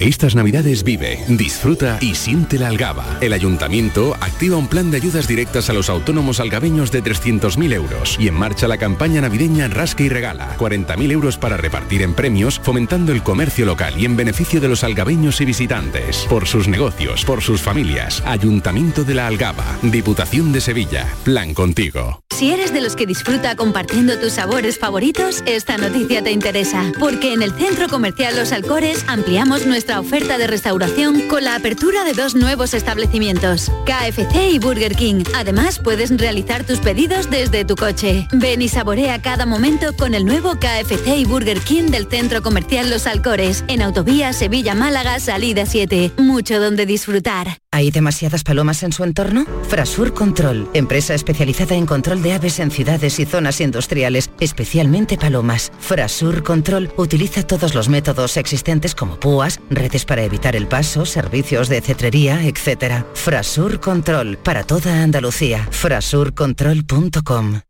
Estas navidades vive, disfruta y siente la algaba. El ayuntamiento activa un plan de ayudas directas a los autónomos algabeños de 300.000 euros y en marcha la campaña navideña Rasca y Regala. 40.000 euros para repartir en premios, fomentando el comercio local y en beneficio de los algabeños y visitantes. Por sus negocios, por sus familias. Ayuntamiento de la Algaba. Diputación de Sevilla. Plan contigo. Si eres de los que disfruta compartiendo tus sabores favoritos, esta noticia te interesa, porque en el Centro Comercial Los Alcores ampliamos nuestra oferta de restauración con la apertura de dos nuevos establecimientos, KFC y Burger King. Además, puedes realizar tus pedidos desde tu coche. Ven y saborea cada momento con el nuevo KFC y Burger King del Centro Comercial Los Alcores, en Autovía Sevilla-Málaga, salida 7. Mucho donde disfrutar. ¿Hay demasiadas palomas en su entorno? Frasur Control, empresa especializada en control de aves en ciudades y zonas industriales, especialmente palomas. Frasur Control utiliza todos los métodos existentes como púas, redes para evitar el paso, servicios de cetrería, etc. Frasur Control, para toda Andalucía. Frasurcontrol.com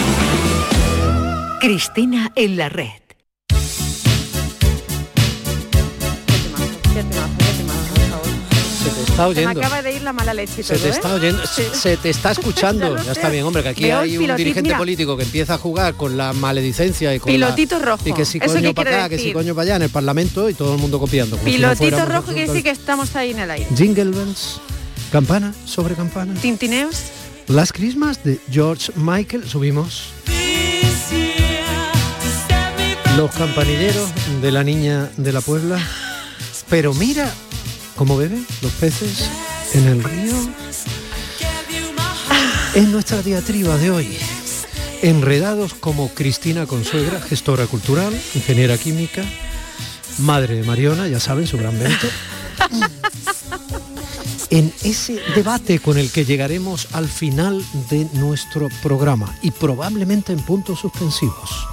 Cristina en la red. Se te está Se me oyendo. acaba de ir la mala leche y Se todo, te ¿eh? está oyendo, Sí. se te está escuchando. Ya está bien, hombre, que aquí Veo hay un pilotito, dirigente mira. político que empieza a jugar con la maledicencia y con la- Pilotito rojo. y que si ¿Eso coño para acá, que si coño para allá en el Parlamento y todo el mundo copiando. como si no Pilotito rojo quiere decir que estamos ahí en el aire. Jingle bells, campana sobre campana. Tintineos. Las Christmas de George Michael, subimos. Los campanilleros de la niña de la Puebla. Pero mira cómo beben los peces en el río. Es nuestra diatriba de hoy. Enredados como Cristina Consuegra, gestora cultural, ingeniera química, madre de Mariona, ya saben, su gran vento. en ese debate con el que llegaremos al final de nuestro programa y probablemente en puntos suspensivos.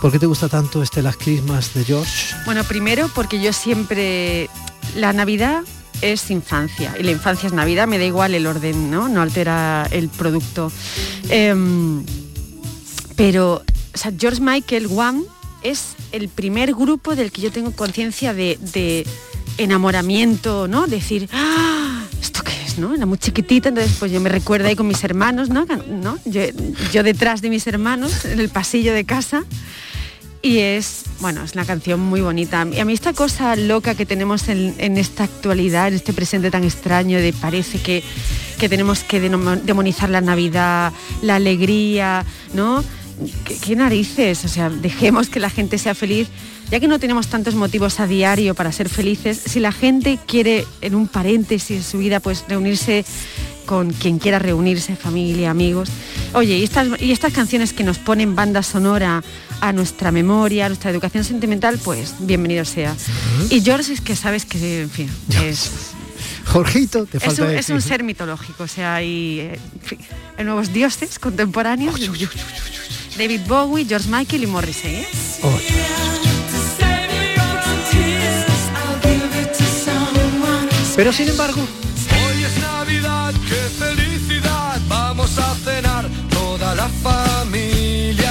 ¿Por qué te gusta tanto este Las Christmas de George? Bueno, primero porque yo siempre... La Navidad es infancia y la infancia es Navidad, me da igual el orden, ¿no? No altera el producto. Em, pero, George Michael One es el primer grupo del que yo tengo conciencia de, enamoramiento, ¿no? Decir, ¡ah! ¿Esto qué es? ¿no? Era muy chiquitita, entonces pues yo me recuerdo ahí con mis hermanos, ¿no? Yo detrás de mis hermanos, en el pasillo de casa. Y es, bueno, es una canción muy bonita. Y a mí esta cosa loca que tenemos en, en esta actualidad, en este presente tan extraño, de parece que, que tenemos que demonizar la Navidad, la alegría, ¿no? ¿Qué, qué narices? O sea, dejemos que la gente sea feliz. Ya que no tenemos tantos motivos a diario para ser felices, si la gente quiere en un paréntesis en su vida, pues reunirse con quien quiera reunirse, familia, amigos. Oye, y estas, y estas canciones que nos ponen banda sonora a nuestra memoria, a nuestra educación sentimental, pues bienvenido sea. Y George es que sabes que, en fin, es, Jorgito, te es falta un, es un ser mitológico. O sea, hay, en fin, nuevos dioses contemporáneos. David Bowie, George Michael y Morrissey. ¿eh? Pero sin embargo,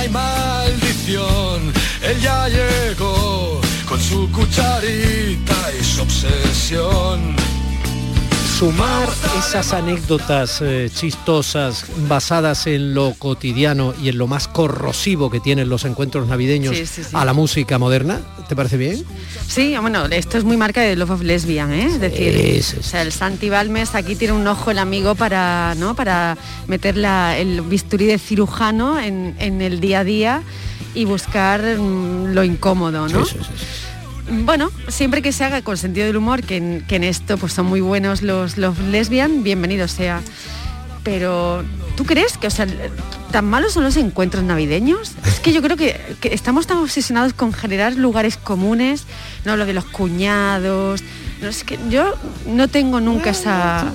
maldición. Él ya llegó con su cucharita y su obsesión. Sumar esas anécdotas eh, chistosas basadas en lo cotidiano y en lo más corrosivo que tienen los encuentros navideños Sí, sí, sí. a la música moderna, ¿te parece bien? Sí, bueno, esto es muy marca de Love of Lesbian, ¿eh? Es decir, o sea, el Santi Balmes aquí tiene un ojo el amigo para, ¿no? Para meter la- el bisturí de cirujano en, en el día a día y buscar mm, lo incómodo, ¿no? Bueno, siempre que se haga con sentido del humor, que en, que en esto pues son muy buenos los, los lesbian, bienvenido sea. Pero, ¿tú crees que, o sea, tan malos son los encuentros navideños? Es que yo creo que, que estamos tan obsesionados con generar lugares comunes, no lo de los cuñados. No, es que yo no tengo nunca esa.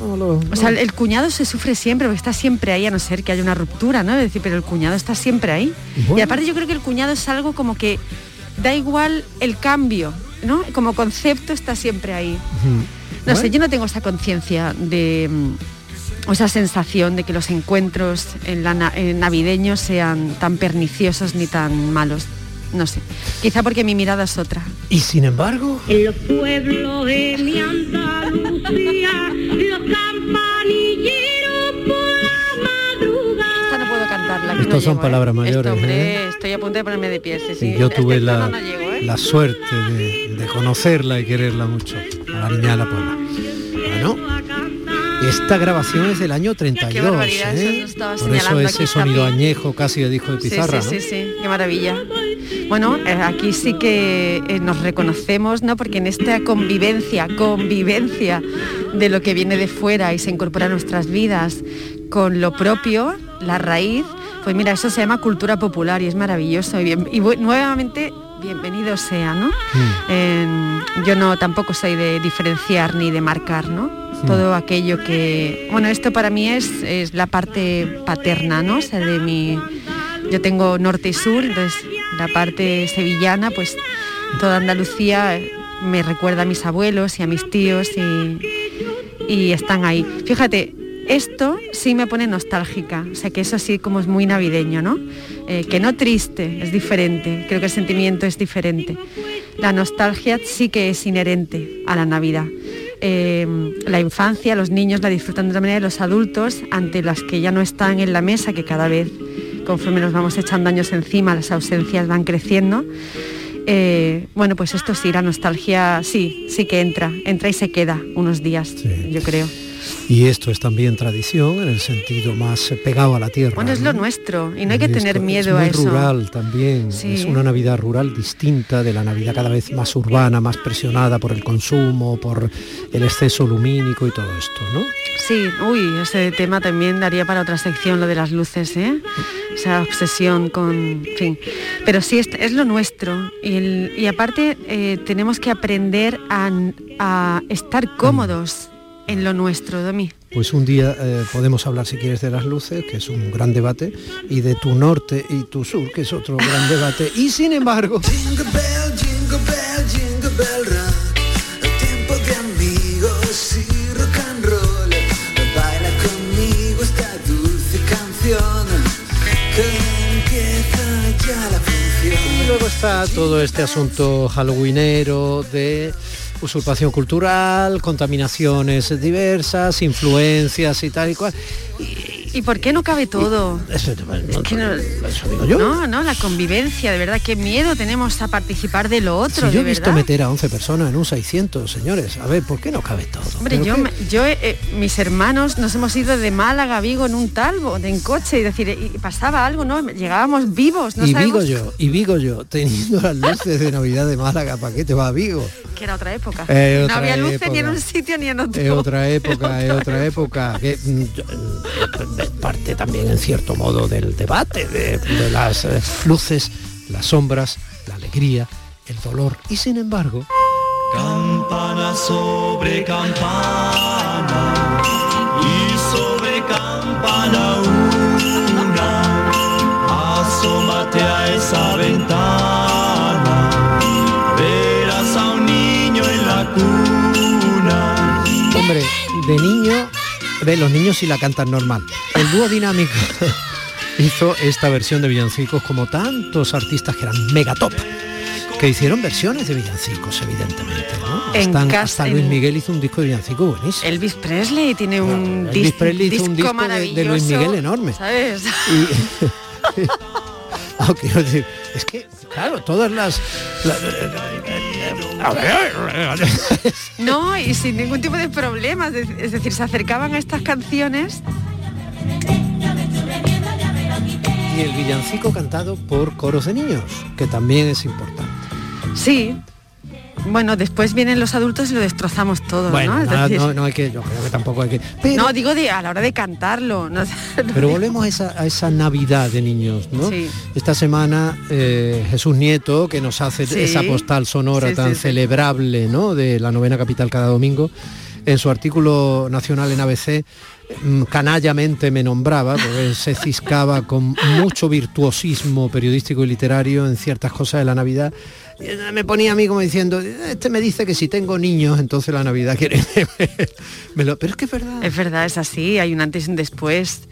O sea, el, cuñado se sufre siempre, porque está siempre ahí, a no ser que haya una ruptura, ¿no? Es decir, pero el cuñado está siempre ahí. Y aparte yo creo que el cuñado es algo como que da igual el cambio, ¿no? Como concepto está siempre ahí. No sé, yo no tengo esa conciencia de mm, o esa sensación de que los encuentros en la na- en navideños sean tan perniciosos ni tan malos. No sé. Quizá porque mi mirada es otra. Y sin embargo, En los pueblos de mi Andalucía, los no son llego, ¿eh? palabras mayores, Esto, hombre, ¿eh? estoy a punto de ponerme de pie. Sí, sí, sí. yo tuve la, no llego, ¿eh? la suerte de, de conocerla y quererla mucho, a la niña de la Puebla. Bueno, esta grabación es del año 32, barbaridad, eso ¿eh? nos estaba Por eso ese sonido añejo casi de disco de Sí, pizarra, sí, ¿no? sí, sí, qué maravilla. Bueno, aquí sí que nos reconocemos, ¿no? Porque en esta convivencia, convivencia de lo que viene de fuera y se incorpora a nuestras vidas con lo propio, la raíz, pues mira, eso se llama cultura popular y es maravilloso. Y, bien- y bu- nuevamente, bienvenido sea, ¿no? En- yo no tampoco soy de diferenciar ni de marcar, ¿no? Todo aquello que. Bueno, esto para mí es, es la parte paterna, ¿no? O sea, de mi. Yo tengo norte y sur, entonces la parte sevillana, pues toda Andalucía eh, me recuerda a mis abuelos y a mis tíos y, y están ahí. Fíjate, esto sí me pone nostálgica, o sea que eso sí como es muy navideño, ¿no? Eh, que no triste, es diferente, creo que el sentimiento es diferente. La nostalgia sí que es inherente a la Navidad. Eh, la infancia, los niños la disfrutan de otra manera y los adultos, ante las que ya no están en la mesa, que cada vez conforme nos vamos echando años encima, las ausencias van creciendo. eh, bueno, pues esto sí, la nostalgia sí, sí que entra, entra y se queda unos días, yo creo. Y esto es también tradición en el sentido más eh, pegado a la tierra. Bueno, es ¿no? lo nuestro y no hay que tener es miedo muy a eso. rural también, Sí. es una Navidad rural distinta de la Navidad cada vez más urbana, más presionada por el consumo, por el exceso lumínico y todo esto, ¿no? Sí, uy, ese tema también daría para otra sección, lo de las luces, ¿eh? Esa obsesión con, en fin. Pero sí, es, es lo nuestro. Y, el- y aparte eh, tenemos que aprender a, a estar cómodos en lo nuestro, Domi. pues un día eh, podemos hablar si quieres de las luces, que es un gran debate, y de tu norte y tu sur, que es otro gran debate. Y sin embargo... Y luego está todo este asunto halloweenero de usurpación cultural, contaminaciones diversas, influencias y tal y cual. ¿Y por qué no cabe todo? Eso, Es que no, eso digo yo. no, no, la convivencia, de verdad, qué miedo tenemos a participar de lo otro, Si yo de he visto verdad. meter a 11 personas en un 600, señores, a ver, ¿por qué no cabe todo? Hombre, ¿Pero yo, yo eh, mis hermanos nos hemos ido de Málaga a Vigo en un talbo, de en coche, y decir, y pasaba algo, ¿no? Llegábamos vivos, no y sabemos Vigo yo, y Vigo yo, teniendo las luces de Navidad de Málaga, ¿para qué te va a Vigo? que era otra época. Eh, no otra había luces ni en un sitio ni en otro. Es otra época, es otra época, que yo- mm, es parte también en cierto modo del debate, de, de las eh, luces, las sombras, la alegría, el dolor, y sin embargo... Campana sobre campana y sobre campana una. Asómate a esa ventana, verás a un niño en la cuna. Hombre, de niño, ve, los niños sí la cantan normal. El dúo dinámico hizo esta versión de villancicos como tantos artistas que eran mega top, que hicieron versiones de villancicos, evidentemente. ¿no? En Están- hasta Luis Miguel hizo un disco de villancicos buenísimo. Elvis Presley tiene un Elvis Presley hizo un disco disco de- de Luis Miguel enorme. ¿Sabes? Y, decir, es que, claro, todas las... No, y sin ningún tipo de problemas. Es es decir, se acercaban a estas canciones. y el villancico cantado por coros de niños, que también es importante. Sí. Bueno, después vienen los adultos y lo destrozamos todo, Bueno, ¿no? Es no, decir, no, no hay que, yo creo que tampoco hay que... Pero, no, digo de a la hora de cantarlo. no pero volvemos a esa, a esa Navidad de niños, ¿no? Sí. Esta semana eh, Jesús Nieto, que nos hace Sí. esa postal sonora Sí, tan celebrable, ¿no? De la novena capital cada domingo, en su artículo nacional en ABC, mm, canallamente me nombraba, se ciscaba con mucho virtuosismo periodístico y literario en ciertas cosas de la Navidad. Me ponía a mí como diciendo, este me dice que si tengo niños, entonces la Navidad quiere... me lo... Pero es que es verdad. Es verdad, es así, hay un antes y un después.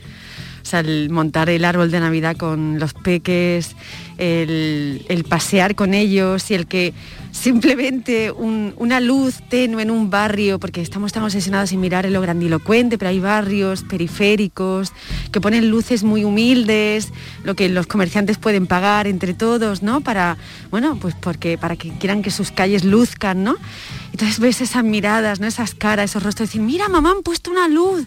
O sea, el montar el árbol de Navidad con los peques, el pasear con ellos y el que simplemente un- una luz tenue en un barrio, porque estamos tan obsesionados en mirar en lo grandilocuente, pero hay barrios periféricos que ponen luces muy humildes, lo que los comerciantes pueden pagar entre todos, ¿no? Para, bueno, pues porque para que quieran que sus calles luzcan, ¿no? Entonces ves esas miradas, ¿no? Esas caras, esos rostros, decir, mira, mamá, han puesto una luz.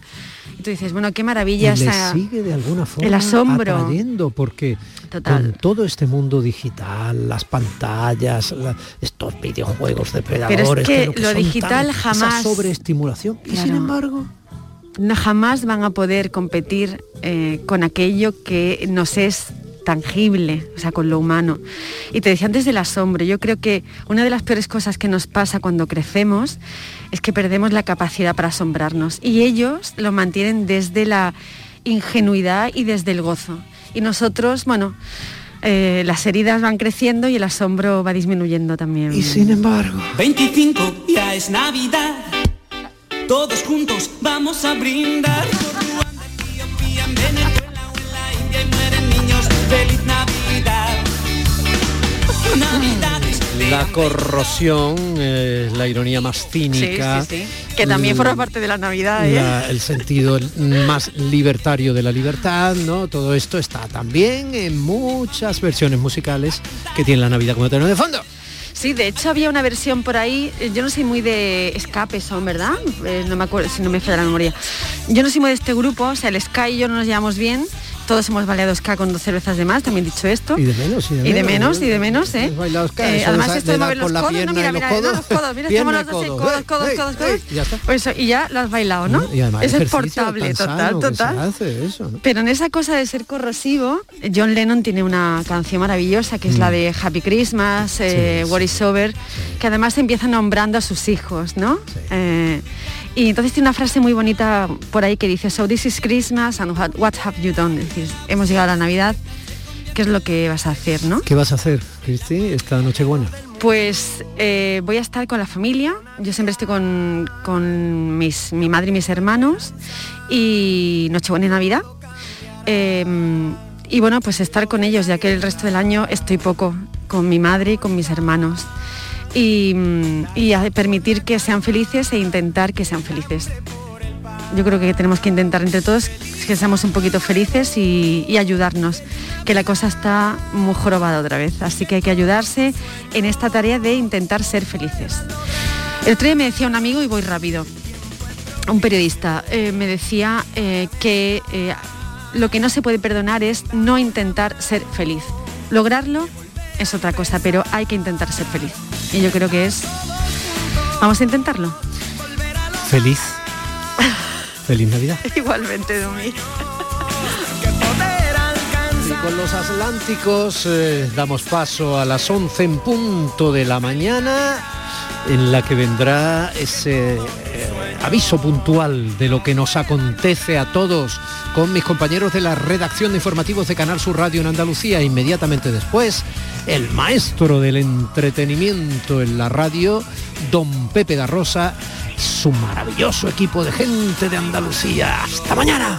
Y tú dices, bueno, qué maravilla y le esa- sigue de alguna forma el asombro. atrayendo porque con todo este mundo digital, las pantallas, la- estos videojuegos depredadores, que lo que lo son digital tan- jamás- esa sobreestimulación y sin embargo no jamás van a poder competir eh, con aquello que nos es tangible, o sea, con lo humano. Y te decía antes del asombro, yo creo que una de las peores cosas que nos pasa cuando crecemos es que perdemos la capacidad para asombrarnos y ellos lo mantienen desde la ingenuidad y desde el gozo. Y nosotros, bueno, eh, las heridas van creciendo y el asombro va disminuyendo también. Y sin embargo. 25 ya es Navidad. Todos juntos vamos a brindar por Ruanda, Etiopía, en Venezuela o en la India y mueren niños. Feliz Navidad. Navidades. La corrosión, eh, la ironía más cínica, sí, sí. Que también l- forma parte de la Navidad, ¿eh? la- el sentido más libertario de la libertad, ¿no? Todo esto está también en muchas versiones musicales que tiene la Navidad como telón de fondo. Sí, de hecho había una versión por ahí, eh, yo no soy muy de escape son, ¿verdad? Eh, no me acuerdo si no me falla la memoria. Yo no soy muy de este grupo, o sea, el Sky y yo no nos llevamos bien. Todos hemos baleado ska con dos cervezas de más, también dicho esto. Y de menos, y de Y de menos. y de menos, ¿eh? Bailado Eh, además de- esto de mover los codos, no, mira, mira, no, los codos, mira, estamos los dos codo. codos, codos, ey, codos, ey, codos. ya está. Pues eso, y ya lo has bailado, ¿no? Y además Eso es portable, total, total. hace eso, ¿no? Pero en esa cosa de ser corrosivo, John Lennon tiene una canción maravillosa que es Mm. la de Happy Christmas, eh, What is Over, que además empieza nombrando a sus hijos, ¿no? Eh, Y entonces tiene una frase muy bonita por ahí que dice, so this is Christmas and what, have you done? Es decir, hemos llegado a la Navidad, ¿qué es lo que vas a hacer, no? ¿Qué vas a hacer, Cristi, esta noche buena? Pues eh, voy a estar con la familia, yo siempre estoy con, con mis, mi madre y mis hermanos y Nochebuena y Navidad. Em, y bueno, pues estar con ellos, ya que el resto del año estoy poco con mi madre y con mis hermanos. Y, a permitir que sean felices e intentar que sean felices. Yo creo que tenemos que intentar entre todos que seamos un poquito felices y, y ayudarnos, que la cosa está muy jorobada otra vez. Así que hay que ayudarse en esta tarea de intentar ser felices. El otro día me decía un amigo, y voy rápido, un periodista, eh, me decía eh, que eh, lo que no se puede perdonar es no intentar ser feliz. Lograrlo es otra cosa, pero hay que intentar ser feliz. Y yo creo que es... Vamos a intentarlo. Feliz. Feliz Navidad. Igualmente, Domi. Y con los Atlánticos eh, damos paso a las 11 en punto de la mañana, en la que vendrá ese eh, aviso puntual de lo que nos acontece a todos con mis compañeros de la redacción de informativos de Canal Sur Radio en Andalucía. Inmediatamente después, el maestro del entretenimiento en la radio, don Pepe da Rosa, su maravilloso equipo de gente de Andalucía. Hasta mañana.